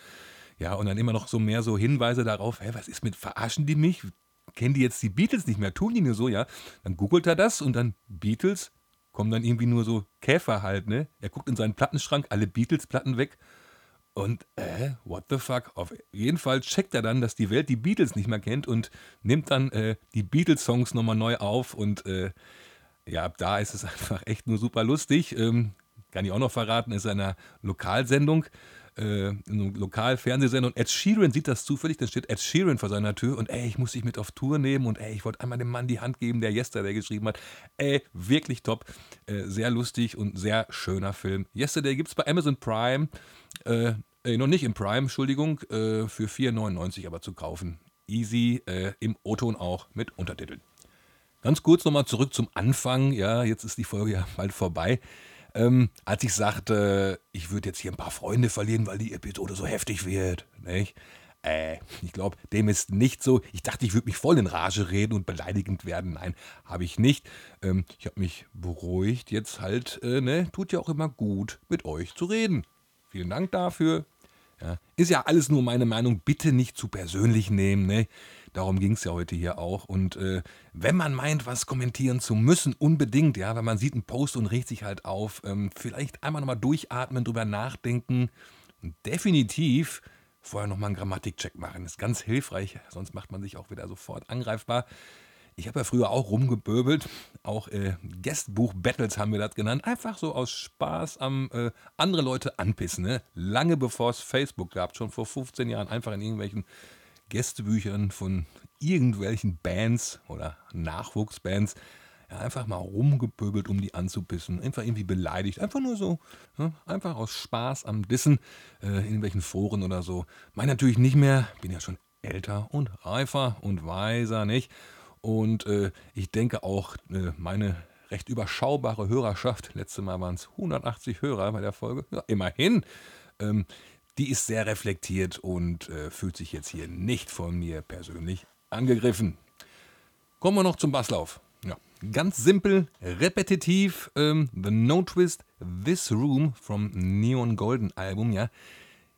Ja, und dann immer noch so mehr so Hinweise darauf, hä, was ist mit, verarschen die mich? Kennen die jetzt die Beatles nicht mehr, tun die nur so, ja? Dann googelt er das und dann Beatles, kommen dann irgendwie nur so Käfer halt, ne? Er guckt in seinen Plattenschrank, alle Beatles-Platten weg. Und, äh, what the fuck? Auf jeden Fall checkt er dann, dass die Welt die Beatles nicht mehr kennt und nimmt dann äh, die Beatles-Songs nochmal neu auf. Und äh, ja, ab da ist es (laughs) einfach echt nur super lustig. Ähm, kann ich auch noch verraten, ist einer Lokalsendung. Äh, in einem Lokalfernsehsender und Ed Sheeran sieht das zufällig, dann steht Ed Sheeran vor seiner Tür und ey, ich muss dich mit auf Tour nehmen und ey, ich wollte einmal dem Mann die Hand geben, der Yesterday geschrieben hat. Ey, wirklich top, äh, sehr lustig und sehr schöner Film. Yesterday gibt es bei Amazon Prime, äh, äh, noch nicht im Prime, Entschuldigung, äh, für 4,99 aber zu kaufen. Easy, äh, im O-Ton auch mit Untertiteln. Ganz kurz nochmal zurück zum Anfang. Ja, jetzt ist die Folge ja bald vorbei. Ähm, als ich sagte, ich würde jetzt hier ein paar Freunde verlieren, weil die Episode so heftig wird. Nicht? Äh, ich glaube, dem ist nicht so. Ich dachte, ich würde mich voll in Rage reden und beleidigend werden. Nein, habe ich nicht. Ähm, ich habe mich beruhigt. Jetzt halt, äh, ne, tut ja auch immer gut, mit euch zu reden. Vielen Dank dafür. Ja, ist ja alles nur meine Meinung. Bitte nicht zu persönlich nehmen. Ne? Darum ging es ja heute hier auch. Und äh, wenn man meint, was kommentieren zu müssen, unbedingt, ja, wenn man sieht einen Post und regt sich halt auf, ähm, vielleicht einmal nochmal durchatmen, drüber nachdenken und definitiv vorher nochmal einen Grammatikcheck machen. Ist ganz hilfreich, sonst macht man sich auch wieder sofort angreifbar. Ich habe ja früher auch rumgeböbelt, auch äh, Guestbuch-Battles haben wir das genannt. Einfach so aus Spaß am äh, andere Leute anpissen. Ne? Lange bevor es Facebook gab, schon vor 15 Jahren, einfach in irgendwelchen Gästebüchern von irgendwelchen Bands oder Nachwuchsbands ja, einfach mal rumgepöbelt, um die anzupissen. Einfach irgendwie beleidigt. Einfach nur so. Ja, einfach aus Spaß am Dissen äh, in irgendwelchen Foren oder so. Mein natürlich nicht mehr. Bin ja schon älter und reifer und weiser, nicht? Und äh, ich denke auch, äh, meine recht überschaubare Hörerschaft, letztes Mal waren es 180 Hörer bei der Folge, ja, immerhin, ähm, die ist sehr reflektiert und äh, fühlt sich jetzt hier nicht von mir persönlich angegriffen. Kommen wir noch zum Basslauf. Ja, ganz simpel, repetitiv. Ähm, The No Twist, This Room vom Neon Golden Album. Ja,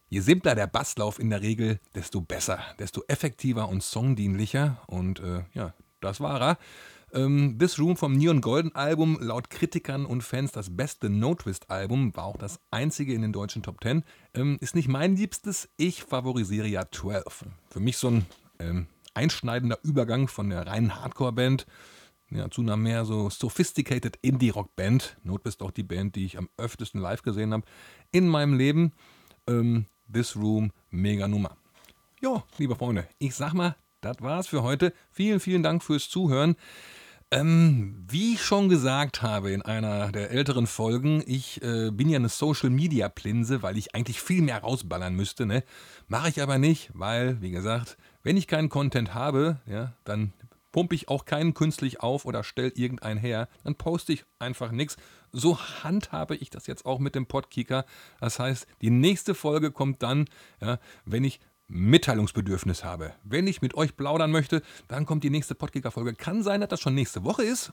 je simpler der Basslauf in der Regel, desto besser, desto effektiver und songdienlicher. Und äh, ja, das war er. Ähm, This Room vom Neon Golden Album, laut Kritikern und Fans das beste No-Twist-Album, war auch das einzige in den deutschen Top Ten. Ähm, ist nicht mein liebstes, ich favorisiere ja 12. Für mich so ein ähm, einschneidender Übergang von der reinen Hardcore-Band ja, zu einer mehr so sophisticated Indie-Rock-Band. Notwist auch die Band, die ich am öftesten live gesehen habe in meinem Leben. Ähm, This Room, mega Nummer. Ja, liebe Freunde, ich sag mal, das war's für heute. Vielen, vielen Dank fürs Zuhören. Ähm, wie ich schon gesagt habe in einer der älteren Folgen, ich äh, bin ja eine Social Media Plinse, weil ich eigentlich viel mehr rausballern müsste. Ne? Mache ich aber nicht, weil, wie gesagt, wenn ich keinen Content habe, ja, dann pumpe ich auch keinen künstlich auf oder stelle irgendeinen her. Dann poste ich einfach nichts. So handhabe ich das jetzt auch mit dem Podkicker. Das heißt, die nächste Folge kommt dann, ja, wenn ich Mitteilungsbedürfnis habe. Wenn ich mit euch plaudern möchte, dann kommt die nächste Podkicker-Folge. Kann sein, dass das schon nächste Woche ist.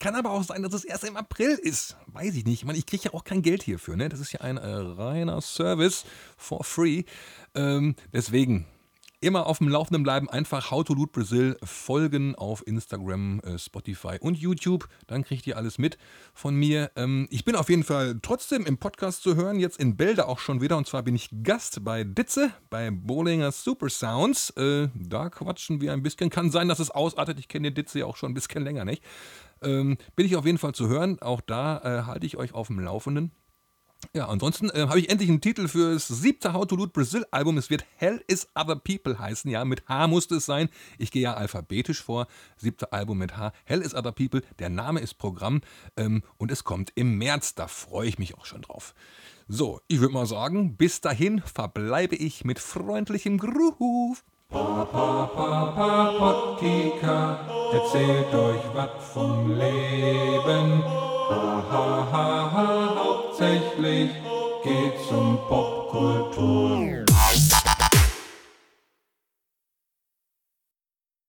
Kann aber auch sein, dass es erst im April ist. Weiß ich nicht. Ich meine, ich kriege ja auch kein Geld hierfür. Ne? Das ist ja ein äh, reiner Service for free. Ähm, deswegen immer auf dem Laufenden bleiben. Einfach How to Loot Brazil folgen auf Instagram, äh, Spotify und YouTube. Dann kriegt ihr alles mit von mir. Ähm, ich bin auf jeden Fall trotzdem im Podcast zu hören. Jetzt in Bälde auch schon wieder. Und zwar bin ich Gast bei Ditze, bei Bowlinger Super Sounds. Äh, da quatschen wir ein bisschen. Kann sein, dass es ausartet. Ich kenne Ditze ja auch schon ein bisschen länger, nicht? Ähm, bin ich auf jeden Fall zu hören. Auch da äh, halte ich euch auf dem Laufenden. Ja, ansonsten äh, habe ich endlich einen Titel für das siebte How to Loot Brazil Album. Es wird Hell is Other People heißen. Ja, mit H musste es sein. Ich gehe ja alphabetisch vor. Siebte Album mit H. Hell is Other People. Der Name ist Programm ähm, und es kommt im März. Da freue ich mich auch schon drauf. So, ich würde mal sagen, bis dahin verbleibe ich mit freundlichem Gruß. Pa, pa, pa, pa, Pottika, erzählt euch was vom Leben. Ha, ha, ha, ha, hauptsächlich geht's um Popkultur.